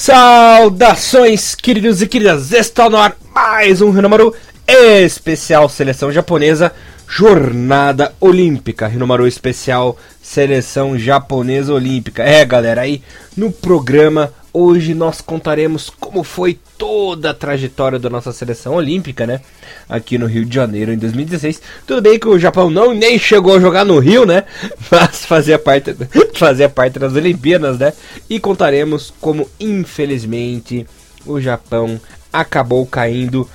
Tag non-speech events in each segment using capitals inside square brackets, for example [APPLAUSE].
Saudações, queridos e queridas! Está no ar mais um Rinomaru especial seleção japonesa Jornada Olímpica. Rinomaru especial seleção japonesa olímpica. É, galera, aí no programa hoje nós contaremos como foi toda a trajetória da nossa seleção olímpica, né? Aqui no Rio de Janeiro em 2016. Tudo bem que o Japão não nem chegou a jogar no Rio, né? [LAUGHS] Mas fazia parte, [LAUGHS] fazia parte das Olimpíadas, né? E contaremos como infelizmente o Japão acabou caindo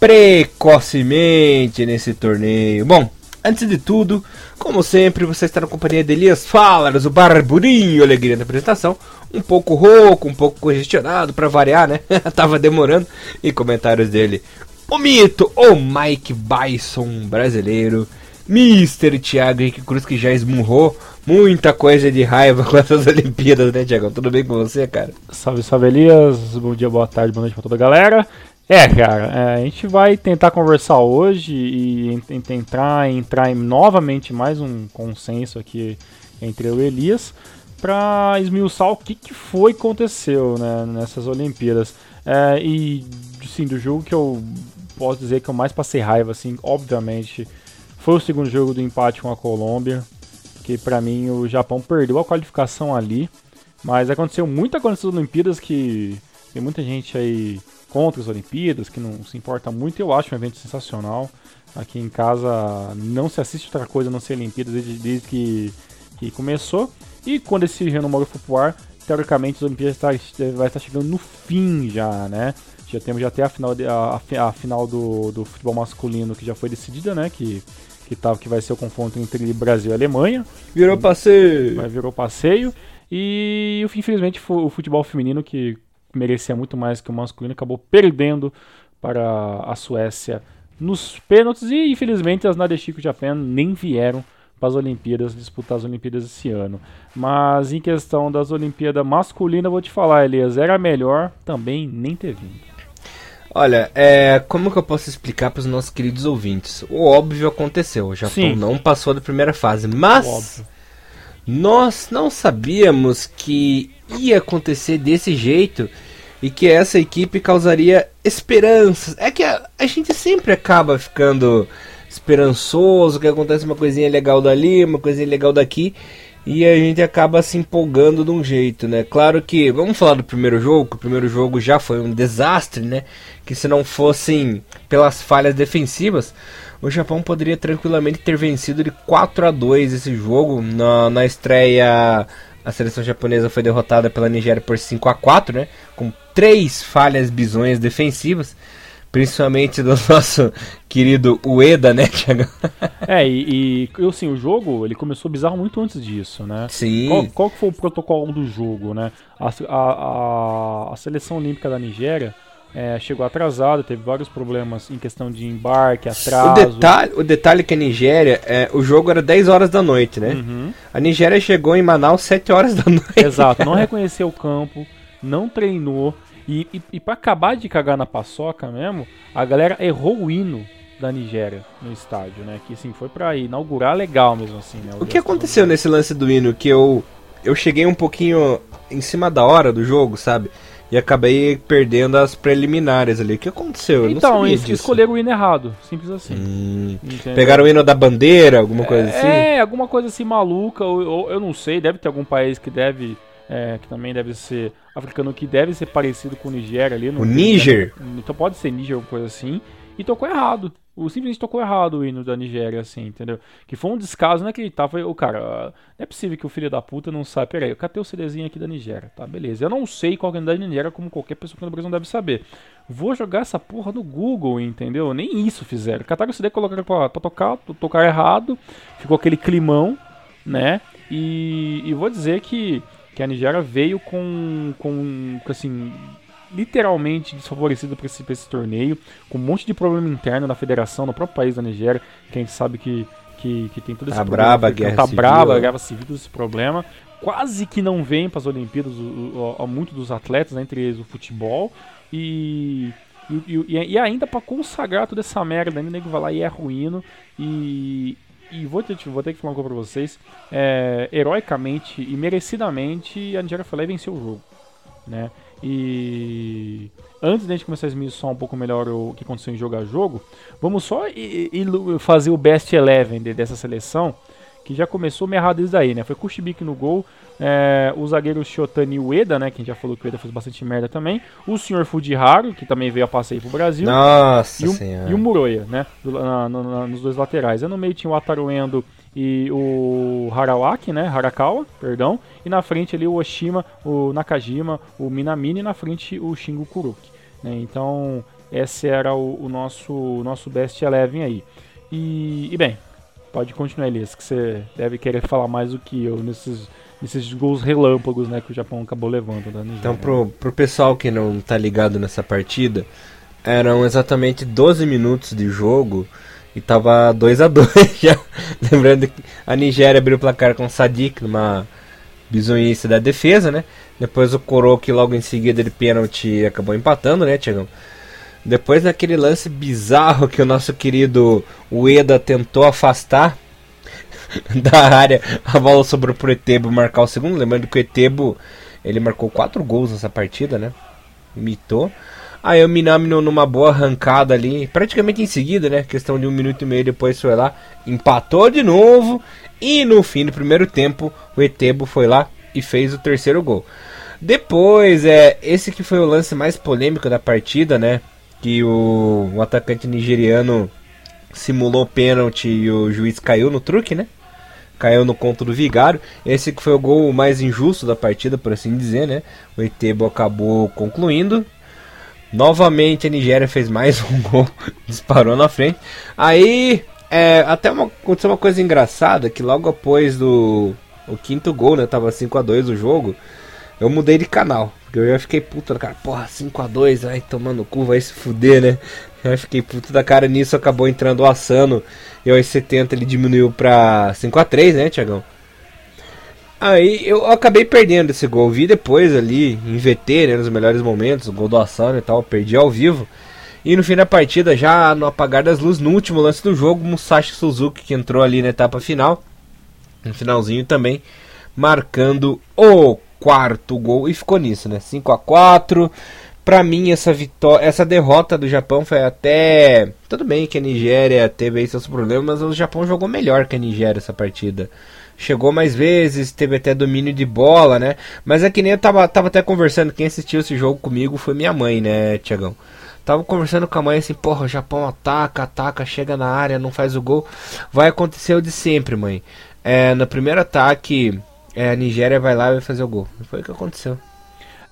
precocemente nesse torneio. Bom, antes de tudo, como sempre, você está na companhia de Elias Falas, o barburinho alegria da apresentação. Um pouco rouco, um pouco congestionado, para variar, né? [LAUGHS] Tava demorando. E comentários dele. O mito, o Mike Bison brasileiro. Mr. Thiago Henrique Cruz, que já esmurrou muita coisa de raiva [LAUGHS] com essas Olimpíadas, né, Thiago? Tudo bem com você, cara? Salve, salve, Elias. Bom dia, boa tarde, boa noite pra toda a galera. É, cara, é, a gente vai tentar conversar hoje e tentar entrar em novamente mais um consenso aqui entre eu e Elias para esmiuçar o que, que foi que aconteceu né, nessas Olimpíadas. É, e, sim, do jogo que eu posso dizer que eu mais passei raiva, assim, obviamente, foi o segundo jogo do empate com a Colômbia, que para mim o Japão perdeu a qualificação ali, mas aconteceu muita coisa nessas Olimpíadas que tem muita gente aí contra as Olimpíadas, que não se importa muito. Eu acho um evento sensacional. Aqui em casa não se assiste outra coisa a não ser Olimpíadas desde, desde que, que começou. E quando esse Renomaru for pro ar, teoricamente as Olimpíadas tá, vai estar chegando no fim já, né? Já temos já até a final, de, a, a, final do, do futebol masculino que já foi decidida, né? Que, que, tá, que vai ser o confronto entre Brasil e Alemanha. Virou passeio. Vai, virou passeio. E infelizmente o futebol feminino que merecia muito mais que o masculino, acabou perdendo para a Suécia nos pênaltis e infelizmente as Nadeshiko Japan nem vieram para as Olimpíadas disputar as Olimpíadas esse ano. Mas em questão das Olimpíadas masculinas, vou te falar, Elias, era melhor também nem ter vindo. Olha, é, como que eu posso explicar para os nossos queridos ouvintes? O óbvio aconteceu, o Japão Sim. não passou da primeira fase, mas nós não sabíamos que ia acontecer desse jeito e que essa equipe causaria esperanças. É que a, a gente sempre acaba ficando esperançoso, que acontece uma coisinha legal dali, uma coisinha legal daqui, e a gente acaba se empolgando de um jeito, né? Claro que, vamos falar do primeiro jogo, que o primeiro jogo já foi um desastre, né? Que se não fossem pelas falhas defensivas, o Japão poderia tranquilamente ter vencido de 4 a 2 esse jogo na, na estreia a seleção japonesa foi derrotada pela Nigéria por 5 a 4 né? Com três falhas bizonhas defensivas. Principalmente do [LAUGHS] nosso querido Ueda, né, Thiago? É, e, e assim, o jogo ele começou bizarro muito antes disso, né? Sim. Qual, qual foi o protocolo do jogo, né? A, a, a, seleção olímpica da Nigéria é, chegou atrasado, teve vários problemas em questão de embarque, atraso. O detalhe, o detalhe é que a Nigéria, é, o jogo era 10 horas da noite, né? Uhum. A Nigéria chegou em Manaus 7 horas da [LAUGHS] noite. Exato, não reconheceu o campo, não treinou. E, e, e para acabar de cagar na paçoca mesmo, a galera errou o hino da Nigéria no estádio, né? Que assim, foi para inaugurar legal mesmo assim, né? O, o que aconteceu nesse lance do hino que eu eu cheguei um pouquinho em cima da hora do jogo, sabe? e acabei perdendo as preliminares ali. O que aconteceu? Eu então, eles escolheram o hino errado, simples assim. Hum, pegaram o hino da bandeira, alguma coisa é, assim? É, alguma coisa assim maluca, ou, ou, eu não sei, deve ter algum país que deve. É, que também deve ser africano, que deve ser parecido com o Nigéria ali. o Níger? Então pode ser Níger, alguma coisa assim. E tocou errado. O simplesmente tocou errado o hino da Nigéria, assim, entendeu? Que foi um descaso inacreditável. O cara, não é possível que o filho da puta não saiba. Peraí, eu catei o CDzinho aqui da Nigéria, tá? Beleza. Eu não sei qual é a da Nigéria, como qualquer pessoa que no Brasil não deve saber. Vou jogar essa porra no Google, entendeu? Nem isso fizeram. Cataram o CD, colocaram pra, pra tocar, tocar errado. Ficou aquele climão, né? E, e vou dizer que, que a Nigéria veio com, com assim, literalmente desfavorecido para esse, esse torneio, com um monte de problema interno na federação, no próprio país da Nigéria, que a gente sabe que, que, que tem todo esse tá problema. Braba, guerra tá civil. braba, guerra civil, esse problema. Quase que não vem para as Olimpíadas o, o, o, muito dos atletas, né, entre eles o futebol. E, e, e, e ainda para consagrar toda essa merda, ainda o nego vai lá e é ruíno. E, e vou ter, vou ter que falar uma coisa pra vocês. É, heroicamente e merecidamente, a lá e venceu o jogo. né? E antes da gente começar a esmiuçar um pouco melhor o que aconteceu em jogo a jogo, vamos só ir, ir fazer o best eleven dessa seleção, que já começou meio errado desde aí, né? Foi Kushibik no gol, é, o zagueiro Shotani Ueda, né? Que a gente já falou que o Ueda fez bastante merda também. O senhor Fujiharu, que também veio a passeio pro Brasil. Nossa e o, senhora. E o Muroya, né? Do, na, na, nos dois laterais. Aí no meio tinha o Ataruendo e o Harawaki, né? Harakawa, perdão. E na frente ali o Oshima, o Nakajima, o Minamine e na frente o Shingo Kuruki. Né? Então, esse era o, o nosso, o nosso best eleven aí. E, e bem, pode continuar, Elias, que você deve querer falar mais do que eu nesses esses gols relâmpagos né, que o Japão acabou levando Nigéria. Então, pro, pro pessoal que não tá ligado nessa partida, eram exatamente 12 minutos de jogo e tava 2 a [LAUGHS] 2 já. Lembrando que a Nigéria abriu o placar com o Sadik numa bizonhice da defesa, né? Depois o Koroki logo em seguida de pênalti acabou empatando, né, Tiagão? Depois daquele lance bizarro que o nosso querido Ueda tentou afastar [LAUGHS] da área, a bola sobrou pro Etebo marcar o segundo. Lembrando que o Etebo ele marcou quatro gols nessa partida, né? Imitou. Aí o Minami numa boa arrancada ali, praticamente em seguida, né? Questão de um minuto e meio depois foi lá, empatou de novo. E no fim do primeiro tempo, o Etebo foi lá e fez o terceiro gol. Depois, é esse que foi o lance mais polêmico da partida, né? Que o, o atacante nigeriano simulou pênalti e o juiz caiu no truque, né? Caiu no conto do Vigário. Esse que foi o gol mais injusto da partida, por assim dizer, né? O Etebo acabou concluindo. Novamente a Nigéria fez mais [LAUGHS] um gol, disparou na frente. Aí, é, até uma, aconteceu uma coisa engraçada, que logo após do o quinto gol, né, tava 5 a 2 o jogo, eu mudei de canal. Porque eu já fiquei puto, cara, porra, 5x2, ai, tomando cu, vai se fuder, né? Eu fiquei puto da cara nisso, acabou entrando o Asano. E aos 70 ele diminuiu pra 5x3, né, Tiagão? Aí eu acabei perdendo esse gol. Vi depois ali em VT, né, nos melhores momentos, o gol do Asano e tal. Perdi ao vivo. E no fim da partida, já no apagar das luzes, no último lance do jogo, Musashi Suzuki, que entrou ali na etapa final, no finalzinho também, marcando o quarto gol. E ficou nisso, né? 5 a 4 Pra mim, essa vitória, essa derrota do Japão foi até. Tudo bem que a Nigéria teve aí seus problemas, mas o Japão jogou melhor que a Nigéria essa partida. Chegou mais vezes, teve até domínio de bola, né? Mas é que nem eu tava, tava até conversando, quem assistiu esse jogo comigo foi minha mãe, né, Tiagão? Tava conversando com a mãe assim, porra, o Japão ataca, ataca, chega na área, não faz o gol. Vai acontecer o de sempre, mãe. É, no primeiro ataque, é, a Nigéria vai lá e vai fazer o gol. Foi o que aconteceu.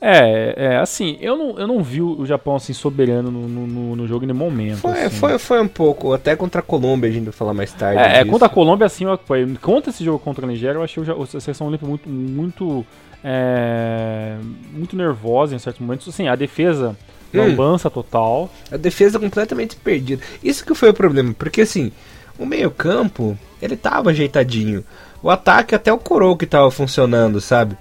É, é, assim, eu não, eu não vi o Japão assim soberano no, no, no jogo em nenhum momento. Foi, assim. foi, foi um pouco, até contra a Colômbia a gente vai falar mais tarde. É, é contra a Colômbia assim, foi. Contra esse jogo contra a Nigéria, eu achei a seleção olímpica muito, muito, é, muito nervosa em certos momentos. Assim, a defesa lambança hum. total. A defesa completamente perdida. Isso que foi o problema, porque assim, o meio campo, ele tava ajeitadinho. O ataque até o Coro que tava funcionando, sabe?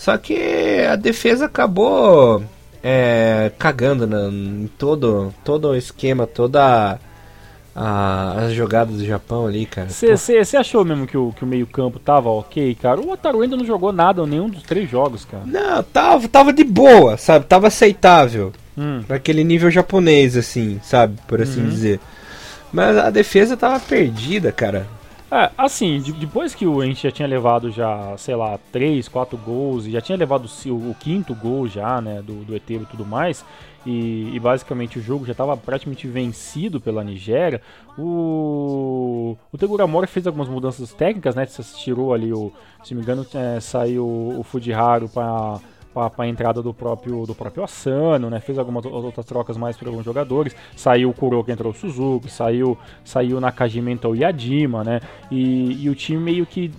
Só que a defesa acabou é, cagando né, em todo, todo o esquema, toda a, as jogadas do Japão ali, cara. Você achou mesmo que o, que o meio-campo tava ok, cara? O Ataru ainda não jogou nada nenhum dos três jogos, cara. Não, tava, tava de boa, sabe? Tava aceitável. Hum. Naquele nível japonês, assim, sabe? Por assim uhum. dizer. Mas a defesa tava perdida, cara. É, assim, de, depois que o, gente já tinha levado já, sei lá, 3, 4 gols, e já tinha levado o, o quinto gol já, né, do, do Etebo e tudo mais, e, e, basicamente o jogo já estava praticamente vencido pela Nigéria, o, o Tegura fez algumas mudanças técnicas, né, tirou ali o, se me engano, é, saiu o Fujiharu para para a entrada do próprio do próprio Asano, né? Fez algumas outras trocas mais para alguns jogadores. Saiu o Kuroki, entrou o Suzuki, saiu saiu Nakajima, entrou o Yadima, né? E, e o time meio que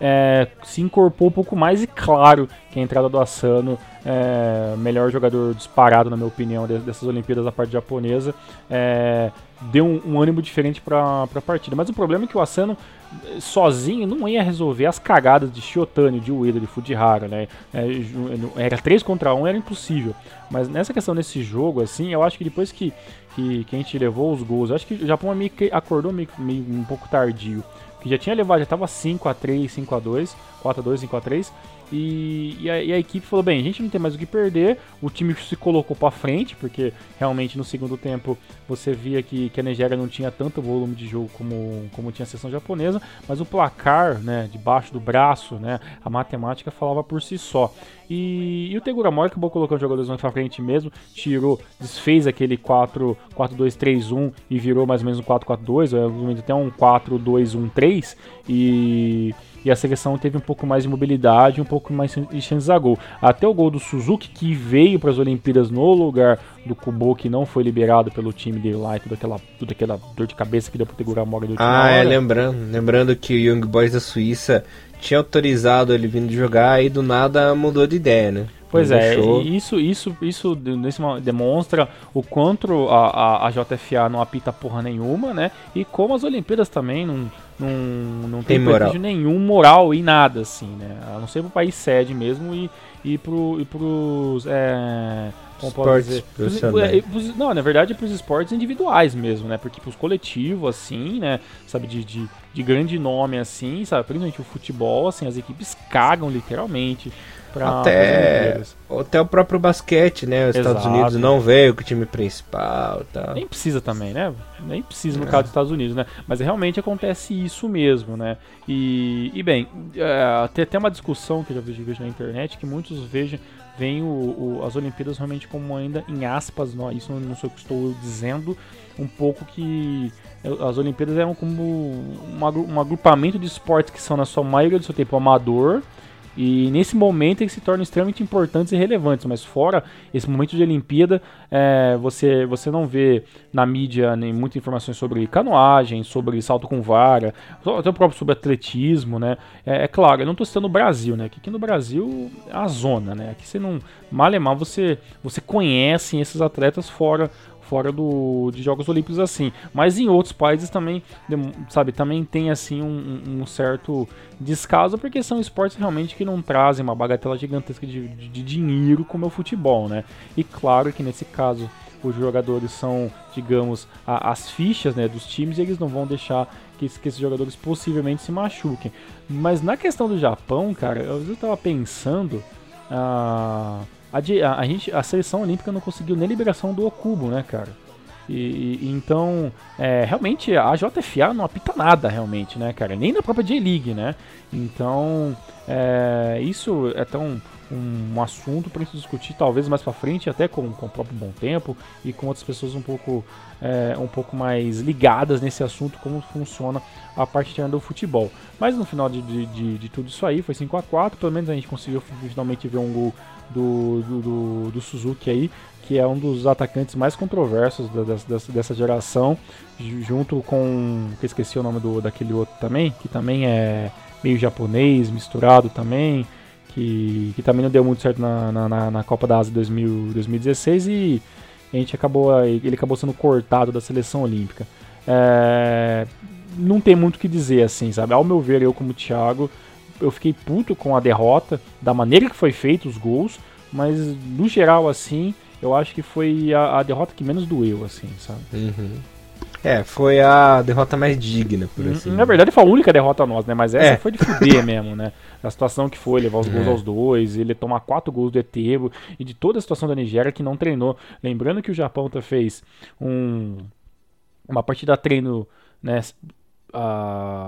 é, se incorporou um pouco mais e claro que a entrada do Asano, é, melhor jogador disparado na minha opinião dessas Olimpíadas da parte japonesa, é, deu um, um, ânimo diferente para a partida. Mas o problema é que o Asano sozinho não ia resolver as cagadas de Shiotani, de Ueda, de Fujihara, né? É, era 3 contra 1, era impossível. Mas nessa questão desse jogo, assim, eu acho que depois que, que, que a gente levou os gols, acho que o Japão meio que acordou meio, meio um pouco tardio. Que já tinha levado, já estava 5 a 3 5 a 2 4 a 2 5 a 3 E, e, a, e, a, equipe falou: bem, a gente não tem mais o que perder. O time se colocou para frente, porque realmente no segundo tempo você via que, que a Nigéria não tinha tanto volume de jogo como, como tinha a seleção japonesa, mas o placar, né, debaixo do braço, né, a matemática falava por si só. E, e o Tegura Mori acabou colocando jogadores mais pra frente mesmo, tirou, desfez aquele 4-2-3-1 e virou mais ou menos um 4-4-2, até um 4-2-1-3 e e a seleção teve um pouco mais de mobilidade, um pouco mais de chances a gol. Até o gol do Suzuki, que veio para as Olimpíadas no lugar do Kubo, que não foi liberado pelo time dele lá, e toda aquela, toda aquela dor de cabeça que deu para segurar a mora do time. Ah, é, lembrando, lembrando que o Young Boys da Suíça tinha autorizado ele vindo jogar e do nada mudou de ideia, né? Pois é, isso, isso, isso demonstra o quanto a, a, a, JFA não apita porra nenhuma, né? E como as Olimpíadas também não, não, não tem, tem moral. nenhum moral e nada, assim, né? A não ser pro país sede mesmo e, e, pro, e pros. É, como dizer? É, pros, não, na verdade é pros esportes individuais mesmo, né? Porque pros coletivos, assim, né? Sabe, de, de, de grande nome, assim, sabe? Principalmente o futebol, assim, as equipes cagam literalmente pra até, até o próprio basquete, né? Os Exato. Estados Unidos não veio com o time principal tal. Nem precisa também, né? Nem precisa no é. caso dos Estados Unidos, né? Mas realmente acontece isso mesmo, né? E, e bem, é, tem até uma discussão que eu já vejo, vejo na internet que muitos vejam veem as Olimpíadas realmente como ainda em aspas, não, isso não, não sou o que estou dizendo, um pouco que as Olimpíadas eram como um, um agrupamento de esportes que são na sua maioria do seu tempo amador, e nesse momento eles se tornam extremamente importantes e relevantes, mas fora esse momento de Olimpíada, é, você, você não vê na mídia nem muitas informações sobre canoagem, sobre salto com vara, até o próprio sobre atletismo, né? É, é claro, eu não estou citando o Brasil, né? Que aqui no Brasil é a zona, né? Aqui você não. Mal é mal, você, você conhece esses atletas fora fora do, de Jogos Olímpicos assim. Mas em outros países também, sabe, também tem assim um, um certo descaso, porque são esportes realmente que não trazem uma bagatela gigantesca de, de, de dinheiro como é o futebol, né? E claro que nesse caso os jogadores são, digamos, a, as fichas né, dos times e eles não vão deixar que, que, esses jogadores possivelmente se machuquem. Mas na questão do Japão, cara, eu estava pensando. Ah, a, a, a, gente, a seleção olímpica não conseguiu nem liberação do Okubo, né, cara? E, e então, é, realmente, a JFA não apita nada, realmente, né, cara? Nem na própria J-League, né? Então, é, isso é tão um, assunto para gente discutir, talvez mais para frente, até com, com o próprio Bom Tempo e com outras pessoas um pouco, é, um pouco mais ligadas nesse assunto, como funciona a parte do futebol. Mas no final de, de, de, de tudo isso aí, foi 5 a 4 pelo menos a gente conseguiu finalmente ver um gol do, do, do, do Suzuki aí, que é um dos atacantes mais controversos da, dessa, dessa geração, junto com. que esqueci o nome do, daquele outro também, que também é meio japonês, misturado também, que, que também não deu muito certo na, na, na Copa da Ásia 2000, 2016 e a gente acabou, ele acabou sendo cortado da seleção olímpica. É, não tem muito o que dizer assim, sabe? Ao meu ver, eu como Thiago, eu fiquei puto com a derrota, da maneira que foi feito os gols, mas no geral, assim, eu acho que foi a, a derrota que menos doeu, assim, sabe? Uhum. É, foi a derrota mais digna, por hum, assim. Na verdade, foi a única derrota nossa, né? Mas essa é. foi de fuder [LAUGHS] mesmo, né? A situação que foi, levar os gols é. aos dois, ele tomar quatro gols do Etebo e de toda a situação da Nigéria que não treinou. Lembrando que o Japão tá fez um, uma partida treino, né?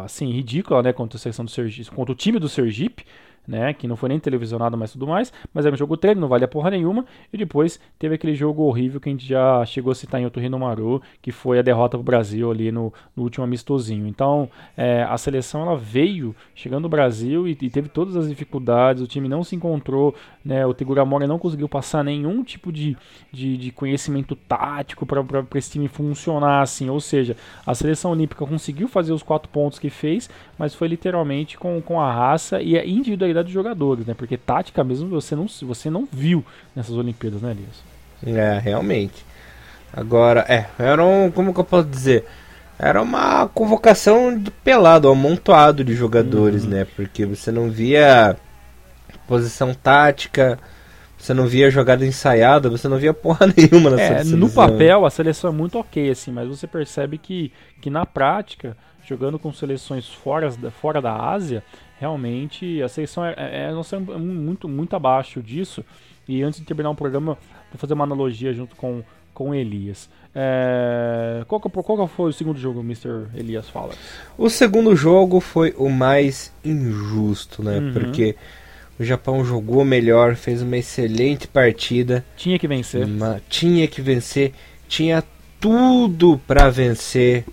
assim, ridícula, né, contra a seleção do Sergipe, contra o time do Sergipe, né, que não foi nem televisionado, mas tudo mais, mas era um jogo treino, não valia porra nenhuma, e depois teve aquele jogo horrível que a gente já chegou a citar em outro Maru, que foi a derrota pro Brasil ali no, no último amistosinho. Então, é, a seleção ela veio chegando no Brasil e, e, teve todas as dificuldades, o time não se encontrou, né, o Tegura Mora não conseguiu passar nenhum tipo de, de, de conhecimento tático para esse time funcionar assim, ou seja, a seleção olímpica conseguiu fazer os quatro pontos que fez, mas foi literalmente com, com a raça e a individualidade dos jogadores, né? Porque tática mesmo você não, você não viu nessas Olimpíadas, né, Elias? É, realmente. Agora, é, era um, como que eu posso dizer? Era uma convocação de pelado, um amontoado de jogadores, uhum. né? Porque você não via posição tática, você não via jogada ensaiada, você não via porra [LAUGHS] nenhuma na é, No papel, a seleção é muito ok, assim, mas você percebe que, que na prática, jogando com seleções fora, fora da Ásia, realmente a seleção é, é, é muito, muito abaixo disso. E antes de terminar o programa, vou fazer uma analogia junto com, com Elias. É, qual, qual foi o segundo jogo, Mr. Elias fala? O segundo jogo foi o mais injusto, né? Uhum. Porque o Japão jogou melhor, fez uma excelente partida. Tinha que vencer. Uma, tinha que vencer. Tinha tudo para vencer,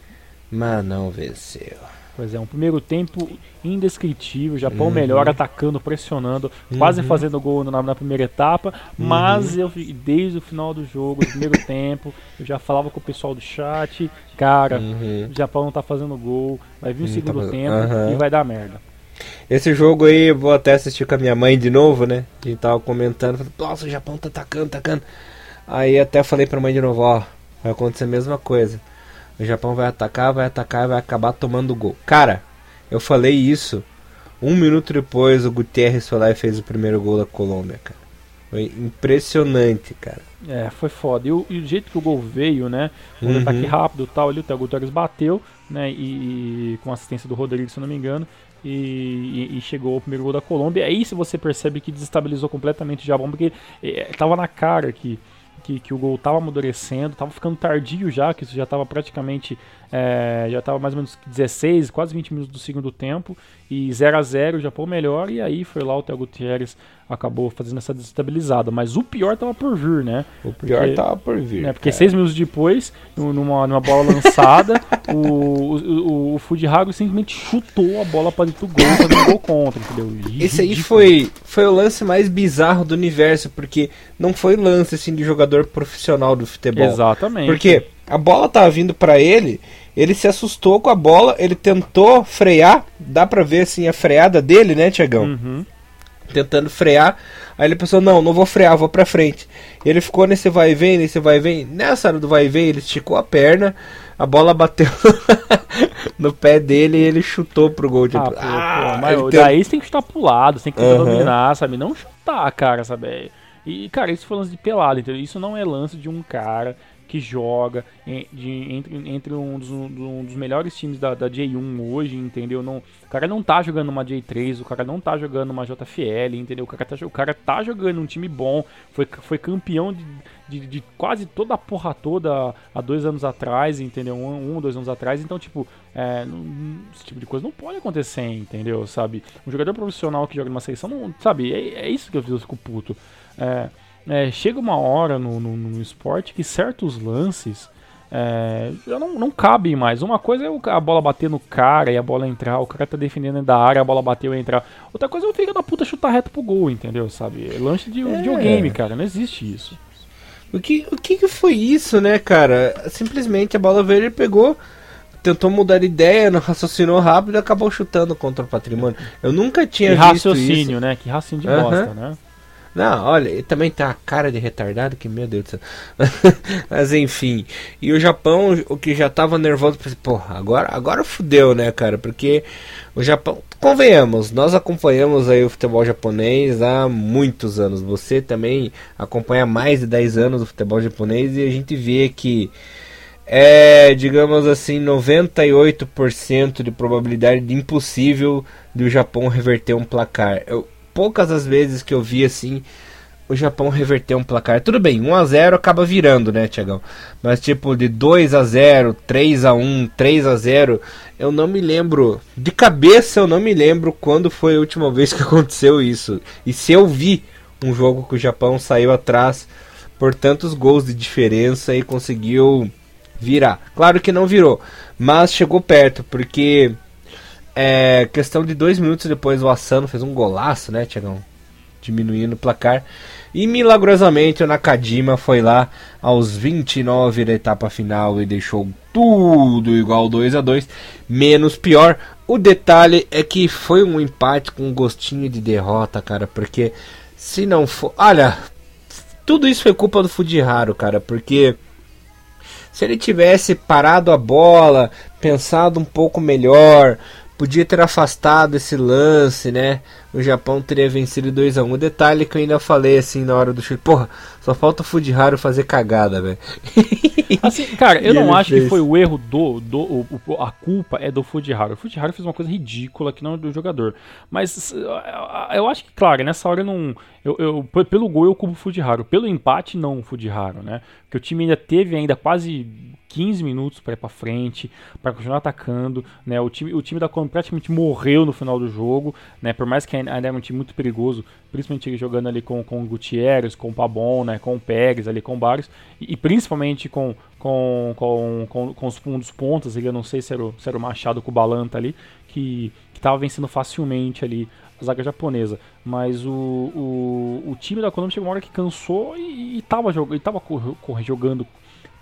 mas não venceu. Pois é, um primeiro tempo indescritível, o Japão uhum. melhor atacando, pressionando, uhum. quase fazendo gol na, na primeira etapa, mas uhum. eu desde o final do jogo, primeiro [LAUGHS] tempo, eu já falava com o pessoal do chat, cara, uhum. o Japão não tá fazendo gol, vai vir o segundo tá tempo e vai dar merda. Esse jogo aí eu vou até assistir com a minha mãe de novo, né? A gente tava comentando, nossa, o Japão tá atacando, atacando. Aí até falei pra mãe de novo, ó, vai acontecer a mesma coisa. O Japão vai atacar, vai atacar e vai acabar tomando gol. Cara, eu falei isso. Um minuto depois o Gutierrez foi lá e fez o primeiro gol da Colômbia, cara. Foi impressionante, cara. É, foi foda. E o, e o jeito que o gol veio, né? Um uhum. ataque rápido e tal, ali o Thiago Gutierrez bateu, né? E, e, com assistência do Rodrigo, se não me engano. E, e, chegou o primeiro gol da Colômbia. Aí você percebe que desestabilizou completamente o Japão, porque é, tava na cara que que, que o gol estava amadurecendo, estava ficando tardio já, que isso já estava praticamente, é, já estava mais ou menos 16, quase 20 minutos do segundo tempo, e 0 a 0 o Japão melhor, e aí foi lá o Theo Gutierrez acabou fazendo essa desestabilizada. Mas o pior estava por vir, né? O pior estava por vir. Né? Porque seis minutos depois, numa, numa bola lançada, [LAUGHS] o, o, o Fujiharu simplesmente chutou a bola para dentro do gol, fazendo gol contra, entendeu? Esse aí foi, foi o lance mais bizarro do universo, porque não foi lance assim de jogador profissional do futebol. Exatamente. Porque a bola tava vindo para ele, ele se assustou com a bola, ele tentou frear, dá pra ver assim a freada dele, né, Tiagão? Uhum. Tentando frear, aí ele pensou: não, não vou frear, vou pra frente. Ele ficou nesse vai e vem, nesse vai e vem. Nessa hora do vai e vem, ele esticou a perna, a bola bateu [LAUGHS] no pé dele e ele chutou pro gol. Tipo, ah, pô, ah, pô, mas tem... daí você tem que chutar pro lado, você tem que uhum. dominar, sabe? Não chutar, cara, sabe? E, cara, isso foi lance de pelado, entendeu? Isso não é lance de um cara que joga de, entre, entre um, dos, um, dos, melhores times da, da, J1 hoje, entendeu? Não, o cara não tá jogando uma J3, o cara não tá jogando uma JFL, entendeu? O cara tá, o cara tá jogando um time bom, foi, foi campeão de, de, de quase toda a porra toda há dois anos atrás, entendeu? Um, um dois anos atrás, então, tipo, é, esse tipo de coisa não pode acontecer, entendeu? Sabe? Um jogador profissional que joga numa seleção, não, sabe? É, é isso que eu fico puto. É, é, chega uma hora no, no, no, esporte que certos lances é, já não, não cabem mais. Uma coisa é a bola bater no cara e a bola entrar, o cara tá defendendo da área, a bola bateu e entrar. Outra coisa é o filho da puta chutar reto pro gol, entendeu? Sabe? É lanche de é. videogame, cara, não existe isso. O que, o que foi isso, né, cara? Simplesmente a bola veio e pegou tentou mudar de ideia, não raciocinou rápido e acabou chutando contra o patrimônio. Eu nunca tinha que visto raciocínio, né? Que raciocínio de bosta, né? Não, olha, ele também tem a cara de retardado que, meu Deus do céu. [LAUGHS] Mas enfim. E o Japão, o que já tava nervoso, porra, agora, agora fudeu, né, cara? Porque o Japão, convenhamos, nós acompanhamos aí o futebol japonês há muitos anos. Você também acompanha mais de 10 anos o futebol japonês e a gente vê que é, digamos assim, 98% de probabilidade de impossível do Japão reverter um placar. Eu, poucas as vezes que eu vi assim o Japão reverter um placar. Tudo bem, 1 a 0 acaba virando, né, Tiagão? Mas tipo de 2 a 0, 3 a 1, 3 a 0, eu não me lembro, de cabeça eu não me lembro quando foi a última vez que [LAUGHS] aconteceu isso. E se eu vi um jogo que o Japão saiu atrás por tantos gols de diferença e conseguiu virar. Claro que não virou, mas chegou perto, porque é, questão de dois minutos depois o Asano fez um golaço, né, Tiagão? Diminuindo o placar. E milagrosamente o Nakajima foi lá aos 29 da etapa final e deixou tudo igual 2 a 2 menos pior. O detalhe é que foi um empate com um gostinho de derrota, cara, porque se não for. Olha, tudo isso foi culpa do Fujiharo, cara, porque se ele tivesse parado a bola, pensado um pouco melhor, podia ter afastado esse lance, né? O Japão teria vencido 2 a 1 um. Detalhe que eu ainda falei assim na hora do chute. Porra, só falta o Fujiharo fazer cagada, velho. [LAUGHS] Assim, cara, eu não acho fez. que foi o erro do. do o, a culpa é do Fujiharo. O Fujiharo fez uma coisa ridícula que não é do jogador. Mas eu acho que, claro, nessa hora eu não. Eu, eu, pelo gol eu culpo o Fujiharo. Pelo empate, não o Fujiharo, né? Porque o time ainda teve ainda quase 15 minutos para ir para frente, para continuar atacando, né? O time, o time da Colômbia praticamente morreu no final do jogo, né? Por mais que ainda era um time muito perigoso, principalmente jogando ali com, com o Gutierrez, com o Pabon, né? Com o Pérez ali, com o Barrios, e, e, principalmente com, com, com, com, com os fundos pontas, eu não sei se era, o, se era o Machado com o Balanta ali, que estava vencendo facilmente ali a zaga japonesa. Mas o, o, o time da Colômbia chegou uma hora que cansou e, estava jogando, jogando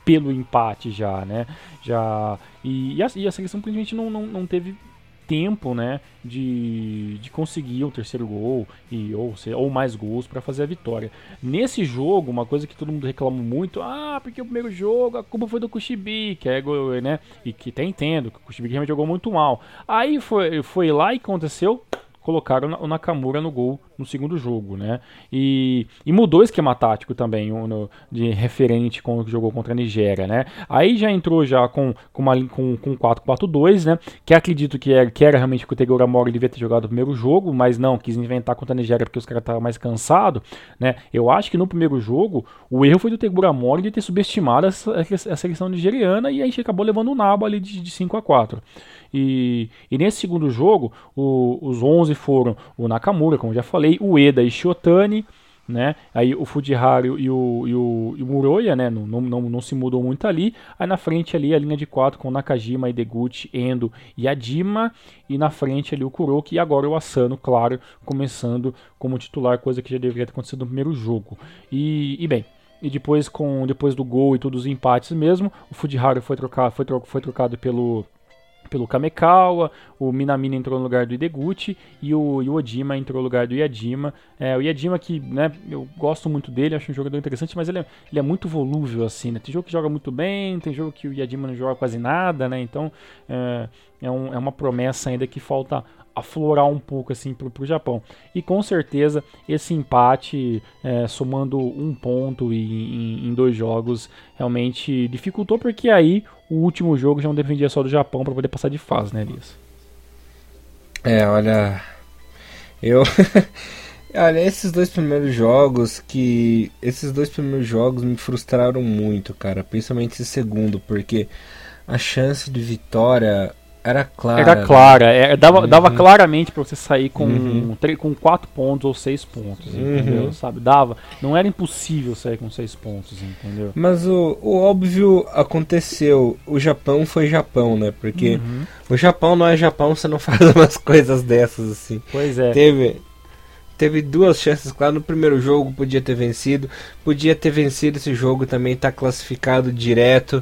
pelo empate já, né? Já e, e, a, e a seleção simplesmente não, não, não teve tempo, né, de, de conseguir o terceiro gol e ou, ou mais gols para fazer a vitória. Nesse jogo, uma coisa que todo mundo reclama muito, ah, porque o primeiro jogo a culpa foi do Kushibi, que é, né, e que até entendo que o Kushibi realmente jogou muito mal. Aí foi, foi lá e aconteceu, colocaram o Nakamura no gol no segundo jogo, né? E, e mudou o esquema tático também no, de referente com o que jogou contra a Nigéria, né? Aí já entrou já com com uma com, com 4-4-2, né? Que acredito que era, que era realmente que o Tegura Mori devia ter jogado o primeiro jogo, mas não, quis inventar contra a Nigéria porque os caras estavam mais cansados, né? Eu acho que no primeiro jogo o erro foi do Tegura Mori de ter subestimado a seleção nigeriana e a gente acabou levando um nabo ali de, de 5 a 4 e, e nesse segundo jogo, o, os 11 foram o Nakamura, como já falei, o Eda e Shotani, né? Aí o Fujihara e o, e o, e o Muroya, né? Não, não, não, se mudou muito ali. Aí na frente ali a linha de quatro com Nakajima, Ideguchi, Endo e Adima. E na frente ali o Kuroki e agora o Asano, claro, começando como titular, coisa que já deveria ter acontecido no primeiro jogo. E, e bem, e depois com depois do gol e todos os empates mesmo, o Fujihara foi trocado, foi, tro, foi trocado pelo pelo Kamekawa, o Minamina entrou no lugar do Ideguchi e o, e o Odima entrou no lugar do Yadima. É, o Yadima que, né, eu gosto muito dele, acho um jogador interessante, mas ele é, ele é muito volúvel, assim, né? Tem jogo que joga muito bem, tem jogo que o Yadima não joga quase nada, né? Então, é, é, um, é uma promessa ainda que falta aflorar um pouco assim para o Japão. E com certeza esse empate, é, somando um ponto em, em, em, dois jogos, realmente dificultou, porque aí o último jogo já não dependia só do Japão para poder passar de fase, né, Elias? É, olha. Eu. [LAUGHS] olha, esses dois primeiros jogos que. Esses dois primeiros jogos me frustraram muito, cara. Principalmente esse segundo, porque a chance de vitória era clara. Era né? clara. É, dava, uhum. dava claramente para você sair com, uhum. com quatro pontos ou seis pontos, uhum. entendeu? Sabe? Dava. Não era impossível sair com seis pontos, entendeu? Mas o, o óbvio aconteceu. O Japão foi Japão, né? Porque uhum. o Japão não é Japão, você não [LAUGHS] faz umas coisas dessas assim. Pois é. Teve. Teve duas chances, claro, no primeiro jogo podia ter vencido, podia ter vencido esse jogo também, tá classificado direto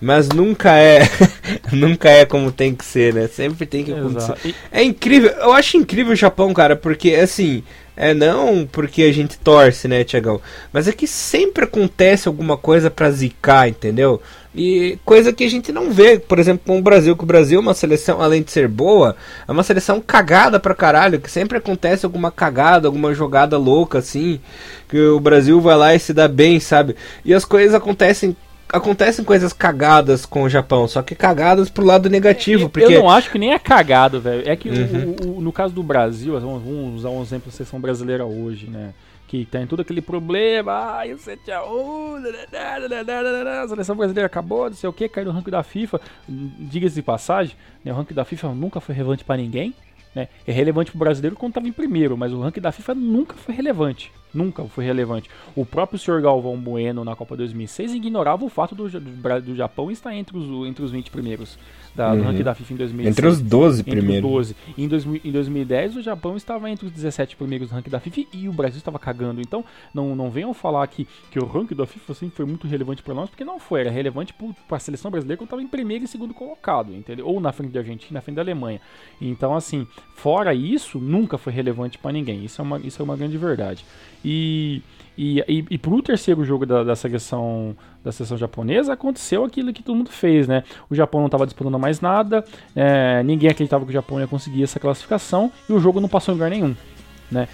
mas nunca é [LAUGHS] nunca é como tem que ser, né? Sempre tem que acontecer. É incrível, eu acho incrível o Japão, cara, porque assim, é não porque a gente torce, né, Tiagão? Mas é que sempre acontece alguma coisa pra zicar, entendeu? E coisa que a gente não vê, por exemplo, com o Brasil, que o Brasil é uma seleção, além de ser boa, é uma seleção cagada pra caralho, que sempre acontece alguma cagada, alguma jogada louca assim, que o Brasil vai lá e se dá bem, sabe? E as coisas acontecem acontecem coisas cagadas com o Japão, só que cagadas pro lado negativo. Porque... Eu não acho que nem é cagado, velho. É que uhum. o, o, no caso do Brasil, vamos usar um exemplo da seleção brasileira hoje, né? Que tem todo aquele problema, ai, o 7x1, a seleção brasileira acabou, não sei o que, caiu no ranking da FIFA. Diga-se de passagem, né, o ranking da FIFA nunca foi relevante para ninguém. Né? É relevante para o brasileiro quando estava em primeiro, mas o ranking da FIFA nunca foi relevante. Nunca foi relevante. O próprio Sr. Galvão Bueno na Copa 2006 ignorava o fato do, do, do Japão estar entre os, entre os 20 primeiros da, uhum. do ranking da FIFA em 2006. Entre os 12 primeiros. Os 12. Em, dois, em 2010 o Japão estava entre os 17 primeiros do ranking da FIFA e o Brasil estava cagando. Então não, não venham falar que, que o ranking da FIFA assim, foi muito relevante para nós, porque não foi. Era relevante para a seleção brasileira quando estava em primeiro e segundo colocado, entendeu? Ou na frente da Argentina, na frente da Alemanha. Então assim, fora isso, nunca foi relevante para ninguém. Isso é uma, isso é uma grande verdade. E, e, e, e pro terceiro jogo da, da seleção da seleção japonesa, aconteceu aquilo que todo mundo fez, né? O Japão não estava disputando mais nada, é, ninguém acreditava que o Japão ia conseguir essa classificação e o jogo não passou em lugar nenhum. Né?